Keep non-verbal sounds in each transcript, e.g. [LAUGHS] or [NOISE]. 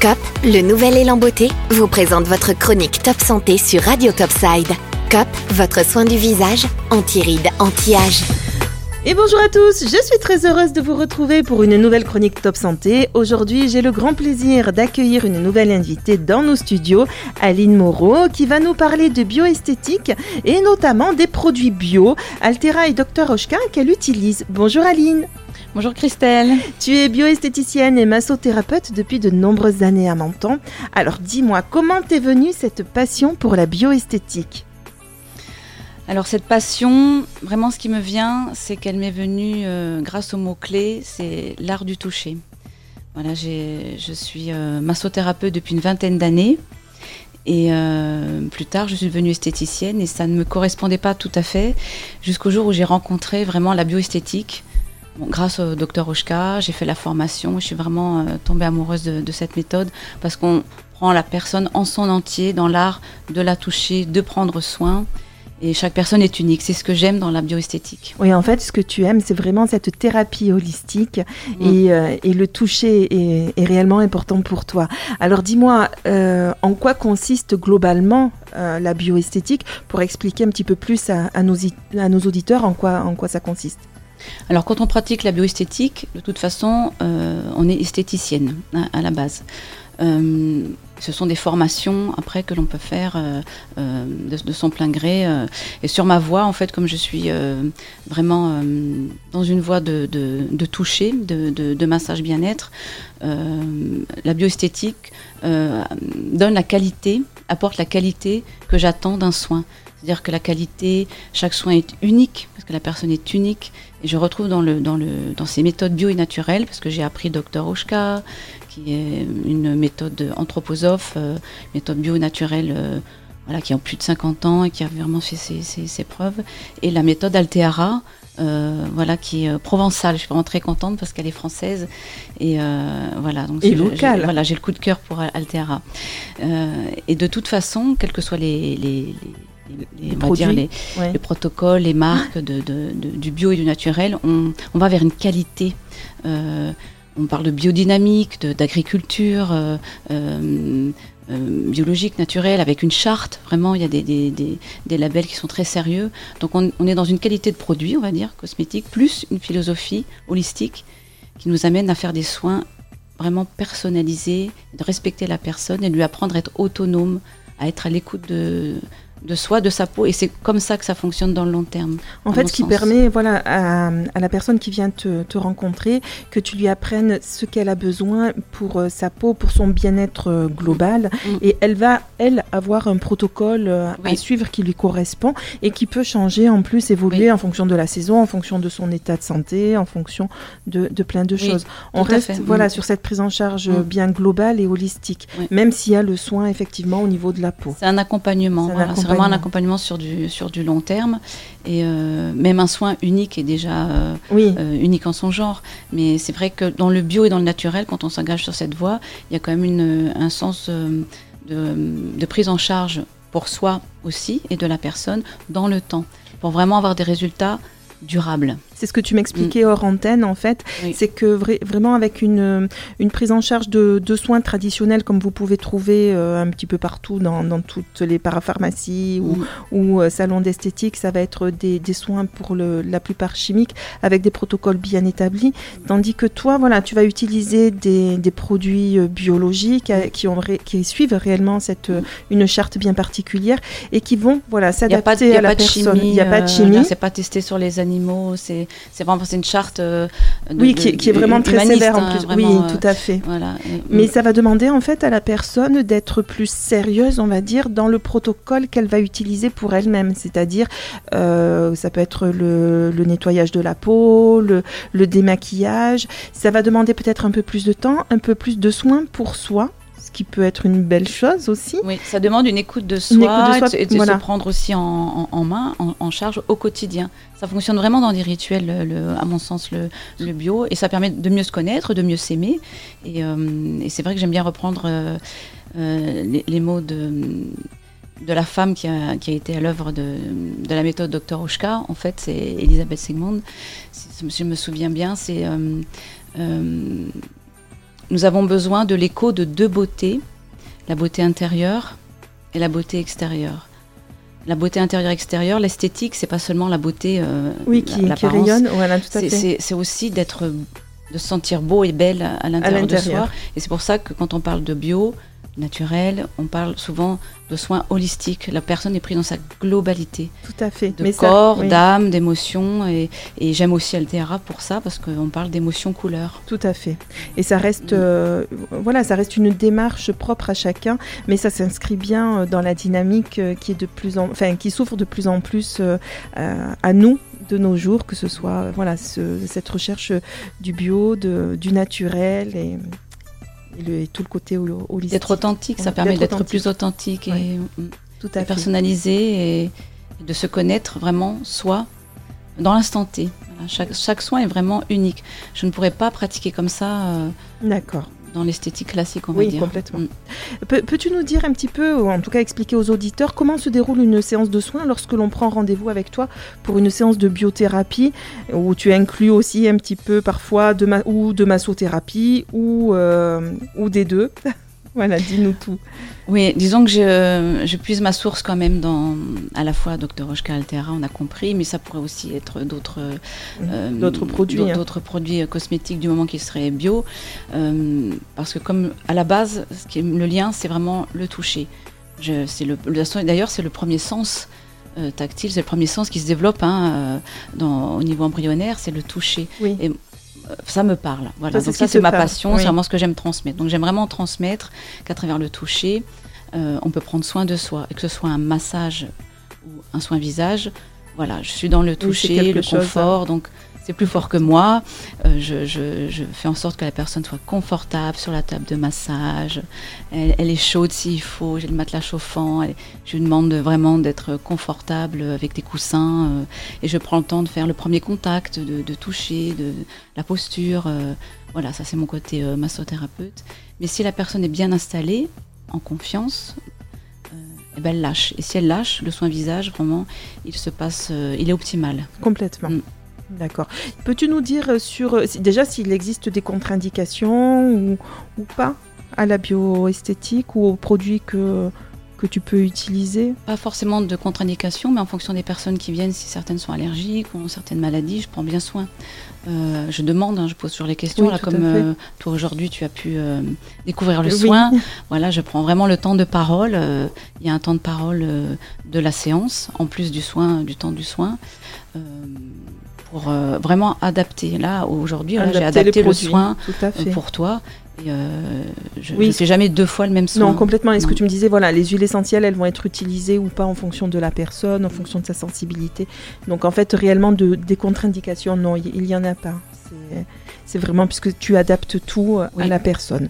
COP, le nouvel élan beauté, vous présente votre chronique Top Santé sur Radio Topside. COP, votre soin du visage, anti-rides, anti-âge. Et bonjour à tous, je suis très heureuse de vous retrouver pour une nouvelle chronique Top Santé. Aujourd'hui, j'ai le grand plaisir d'accueillir une nouvelle invitée dans nos studios, Aline Moreau, qui va nous parler de bioesthétique et notamment des produits bio, Altera et Dr Oshka qu'elle utilise. Bonjour Aline. Bonjour Christelle. Tu es bioesthéticienne et massothérapeute depuis de nombreuses années à Menton. Alors dis-moi, comment t'es venue cette passion pour la bioesthétique? Alors cette passion, vraiment ce qui me vient, c'est qu'elle m'est venue euh, grâce au mot-clé, c'est l'art du toucher. Voilà, je suis euh, massothérapeute depuis une vingtaine d'années. Et euh, plus tard, je suis devenue esthéticienne et ça ne me correspondait pas tout à fait jusqu'au jour où j'ai rencontré vraiment la bioesthétique. grâce au docteur Oshka, j'ai fait la formation. Je suis vraiment tombée amoureuse de cette méthode parce qu'on prend la personne en son entier dans l'art de la toucher, de prendre soin. Et chaque personne est unique. C'est ce que j'aime dans la bioesthétique. Oui, en fait, ce que tu aimes, c'est vraiment cette thérapie holistique mm. et, euh, et, le toucher est, est, réellement important pour toi. Alors, dis-moi, euh, en quoi consiste globalement euh, la bioesthétique pour expliquer un petit peu plus à, à, nos, à nos auditeurs en quoi, en quoi ça consiste alors quand on pratique la bioesthétique, de toute façon, euh, on est esthéticienne hein, à la base. Euh, ce sont des formations après que l'on peut faire euh, euh, de, son plein gré. et sur ma voie, en fait, comme je suis vraiment dans une voie de, toucher, de, massage bien-être, la bioesthétique donne la qualité, apporte la qualité que j'attends d'un soin. C'est-à-dire que la qualité, chaque soin est unique, parce que la personne est unique. Et je retrouve dans, le, dans, le, dans ces méthodes bio et naturelles, parce que j'ai appris Dr. Oshka, qui est une méthode anthroposophe, euh, méthode bio-naturelle euh, voilà, qui a plus de 50 ans et qui a vraiment fait ses, ses, preuves. Et la méthode Alteara, euh, voilà, qui est provençale. Je suis vraiment très contente parce qu'elle est française et voilà. Donc et locale. Voilà, j'ai le coup de cœur pour Alteara. et de toute façon, quels que soient les, les, les, les, les, protocoles, les marques de, de, du bio et du naturel, on, on va vers une qualité. Euh, on parle de biodynamique, d'agriculture euh, euh, biologique, naturelle, avec une charte. Vraiment, il y a des, labels qui sont très sérieux. Donc on, est dans une qualité de produit, on va dire, cosmétique, plus une philosophie holistique qui nous amène à faire des soins vraiment personnalisés, de respecter la personne et de lui apprendre à être autonome, à être à l'écoute de, de soi, de sa peau, et c'est comme ça que ça fonctionne dans le long terme. En fait, ce qui permet voilà, à, la personne qui vient te, te, rencontrer que tu lui apprennes ce qu'elle a besoin pour euh, sa peau, pour son bien-être euh, global, mm. et elle va, elle, avoir un protocole euh, à suivre qui lui correspond et qui peut changer en plus, évoluer en fonction de la saison, en fonction de son état de santé, en fonction de, de plein de choses. On reste voilà, mm. sur cette prise en charge mm. bien globale et holistique, même s'il y a le soin effectivement au niveau de la peau. C'est un accompagnement vraiment un accompagnement sur du, sur du long terme. Et euh, même un soin unique est déjà euh, euh, unique en son genre. Mais c'est vrai que dans le bio et dans le naturel, quand on s'engage sur cette voie, il y a quand même une, un sens de, de prise en charge pour soi aussi et de la personne dans le temps, pour vraiment avoir des résultats durables. C'est ce que tu m'expliquais hors antenne, en fait. C'est que vraiment avec une, une prise en charge de, soins traditionnels, comme vous pouvez trouver euh, un petit peu partout dans, toutes les parapharmacies ou, ou euh, salons d'esthétique, ça va être des, soins pour le, la plupart chimiques, avec des protocoles bien établis. Tandis que toi, voilà, tu vas utiliser des, produits euh, biologiques qui, ont qui suivent réellement cette, une charte bien particulière et qui vont voilà, s'adapter à la personne. Il n'y a pas de chimie. C'est pas testé sur les animaux. C'est c'est vraiment une charte. Euh, oui, qui, est vraiment très sévère en plus. oui, euh, tout à fait. Voilà. Mais ça va demander en fait à la personne d'être plus sérieuse, on va dire, dans le protocole qu'elle va utiliser pour elle-même. C'est-à-dire, euh, ça peut être le, nettoyage de la peau, le, le démaquillage. Ça va demander peut-être un peu plus de temps, un peu plus de soins pour soi qui peut être une belle chose aussi. Oui, ça demande une écoute de soi, et de, se prendre aussi en, main, en, charge au quotidien. Ça fonctionne vraiment dans des rituels, le, à mon sens, le, le, bio, et ça permet de mieux se connaître, de mieux s'aimer. Et, euh, c'est vrai que j'aime bien reprendre euh, euh, les, mots de, de la femme qui a, qui a été à l'œuvre de, de, la méthode Dr. Oshka. En fait, c'est Elisabeth Sigmund. Si je me souviens bien, c'est nous avons besoin de l'écho de deux beautés, la beauté intérieure et la beauté extérieure. La beauté intérieure-extérieure, l'esthétique, c'est pas seulement la beauté, euh, oui, qui, qui rayonne, voilà, tout à fait. C'est aussi d'être, de se sentir beau et belle à l'intérieur de soi. Et c'est pour ça que quand on parle de bio, On parle souvent de soins holistiques. La personne est prise dans sa globalité. Tout à fait. De corps, d'âme, d'émotion. Et, j'aime aussi Altera pour ça, parce qu'on parle d'émotion couleur. Tout à fait. Et ça reste, euh, voilà, ça reste une démarche propre à chacun, mais ça s'inscrit bien euh, dans la dynamique euh, qui est de plus en, enfin, qui souffre de plus en plus à nous de nos jours, que ce soit voilà cette recherche du bio, de, du naturel et et, tout le côté holistique. D'être authentique, ça permet d'être plus authentique et, tout à personnalisé et, de se connaître vraiment soi dans l'instant T. chaque, chaque, soin est vraiment unique. Je ne pourrais pas pratiquer comme ça. Euh, D'accord dans l'esthétique classique, on va dire. Oui, complètement. Mm. Peux-tu nous dire un petit peu, ou en tout cas expliquer aux auditeurs, comment se déroule une séance de soins lorsque l'on prend rendez-vous avec toi pour une séance de biothérapie, où tu inclus aussi un petit peu parfois de, ma ou de massothérapie, ou, euh, ou des deux? [LAUGHS] [LAUGHS] Voilà, dis-nous tout. Oui, disons que je, je, puise ma source quand même dans à la fois Dr Rochka Altera, on a compris, mais ça pourrait aussi être d'autres euh, d'autres produits, hein. d'autres produits cosmétiques du moment qu'ils seraient bio, euh, parce que comme à la base, ce qui est, le lien, c'est vraiment le toucher. C'est le, d'ailleurs, c'est le premier sens. Euh, tactile, c'est le premier sens qui se développe hein, dans, au niveau embryonnaire, c'est le toucher. Oui. Et ça me parle. Voilà. Ça, c'est ma passion, c'est vraiment ce que j'aime transmettre. Donc j'aime vraiment transmettre qu'à travers le toucher, euh, on peut prendre soin de soi, et que ce soit un massage ou un soin visage. Voilà, je suis dans le toucher, le confort, donc c'est plus fort que moi. Euh, je, fais en sorte que la personne soit confortable sur la table de massage. Elle, est chaude s'il faut, j'ai le matelas chauffant. je lui demande vraiment d'être confortable avec des coussins. Euh, et je prends le temps de faire le premier contact, de, toucher, de la posture. Euh, voilà, ça c'est mon côté massothérapeute. Mais si la personne est bien installée, en confiance, eh ben elle lâche. Et si elle lâche, le soin visage, vraiment, il se passe, il est optimal. Complètement. Mm. D'accord. Peux-tu nous dire euh, sur euh, déjà s'il existe des contre-indications ou, pas à la bioesthétique ou aux produits que, que tu peux utiliser? Pas forcément de contre-indications, mais en fonction des personnes qui viennent, si certaines sont allergiques ou ont certaines maladies, je prends bien soin. Euh, je demande, hein, je pose sur les questions, là, comme toi aujourd'hui tu as pu découvrir le soin. Voilà, je prends vraiment le temps de parole. Il y a un temps de parole de la séance, en plus du soin, du temps du soin pour euh, vraiment adapter. Là, aujourd'hui, j'ai adapté le soin euh, pour toi. Euh, je ne fais jamais deux fois le même soin. Non, complètement. Est-ce que tu me disais, voilà, les huiles essentielles, elles vont être utilisées ou pas en fonction de la personne, en fonction de sa sensibilité. Donc, en fait, réellement, de, des contre-indications, non, il n'y en a pas. C'est vraiment puisque tu adaptes tout à la personne.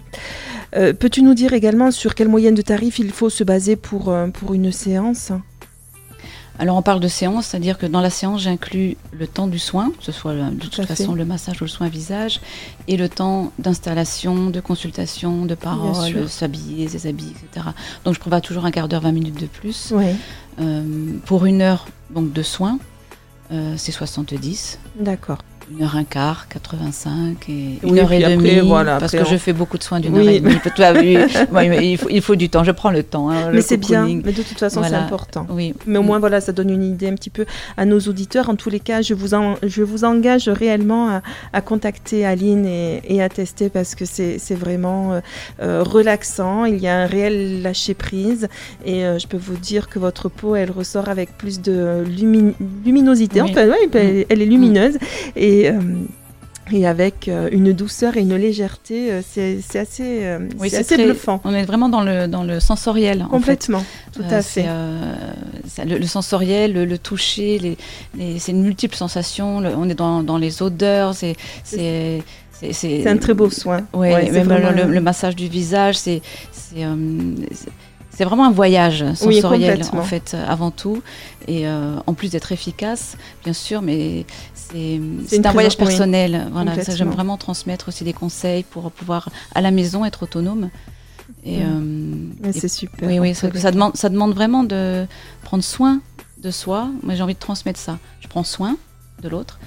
Peux-tu nous dire également sur quelle moyenne de tarif il faut se baser pour, pour une séance? Alors on parle de séance, c'est-à-dire que dans la séance, j'inclus le temps du soin, que ce soit de toute façon le massage ou le soin visage, et le temps d'installation, de consultation, de parole, s'habiller, déshabiller, etc. Donc je prévois toujours un quart d'heure, 20 minutes de plus. Euh, pour une heure donc, de soins, euh, c'est 70. D'accord une heure un quart, 85 et une heure et demie. Voilà, parce que je fais beaucoup de soins d'une heure et demie. [LAUGHS] il, faut, il, faut, du temps. Je prends le temps. Hein, mais c'est bien. Mais de toute façon, c'est important. Oui. Mais au moins, voilà, ça donne une idée un petit peu à nos auditeurs. En tous les cas, je vous, en, je vous engage réellement à, contacter Aline et, à tester parce que c'est vraiment euh, euh, relaxant. Il y a un réel lâcher prise et euh, je peux vous dire que votre peau, elle ressort avec plus de luminosité. Enfin, ouais, elle, elle est lumineuse et et, euh, et avec euh, une douceur et une légèreté, euh, c'est assez, assez bluffant. On est vraiment dans le, dans le sensoriel. Complètement, tout à fait. le, sensoriel, le, toucher, les, c'est une multiple sensation. on est dans, dans les odeurs, c'est c'est un très beau soin. Oui, même le, massage du visage, c'est c'est vraiment un voyage sensoriel en fait avant tout et en plus d'être efficace bien sûr mais c'est un voyage personnel. voilà, j'aime vraiment transmettre aussi des conseils pour pouvoir à la maison être autonome. Et, euh, c'est super. Oui, oui, ça, demande, ça demande vraiment de prendre soin de soi. Moi, j'ai envie de transmettre ça. Je prends soin de l'autre,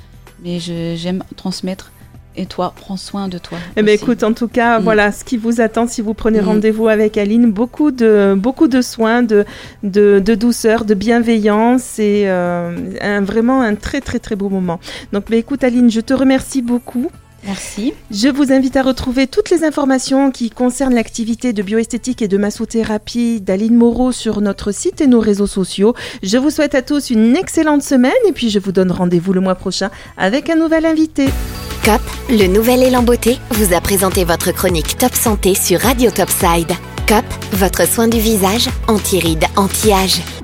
mais j'aime transmettre et toi, prends soin de toi. Eh ben écoute, en tout cas, mm. voilà ce qui vous attend si vous prenez mm. rendez-vous avec Aline. Beaucoup de, beaucoup de soins, de, de, douceur, de bienveillance et un, vraiment un très très très beau moment. Donc, ben écoute Aline, je te remercie beaucoup. Merci. Je vous invite à retrouver toutes les informations qui concernent l'activité de bioesthétique et de massothérapie d'Aline Moreau sur notre site et nos réseaux sociaux. Je vous souhaite à tous une excellente semaine et puis je vous donne rendez-vous le mois prochain avec un nouvel invité. COP, le nouvel élan beauté, vous a présenté votre chronique Top Santé sur Radio Topside. COP, votre soin du visage, anti-rides, anti-âge.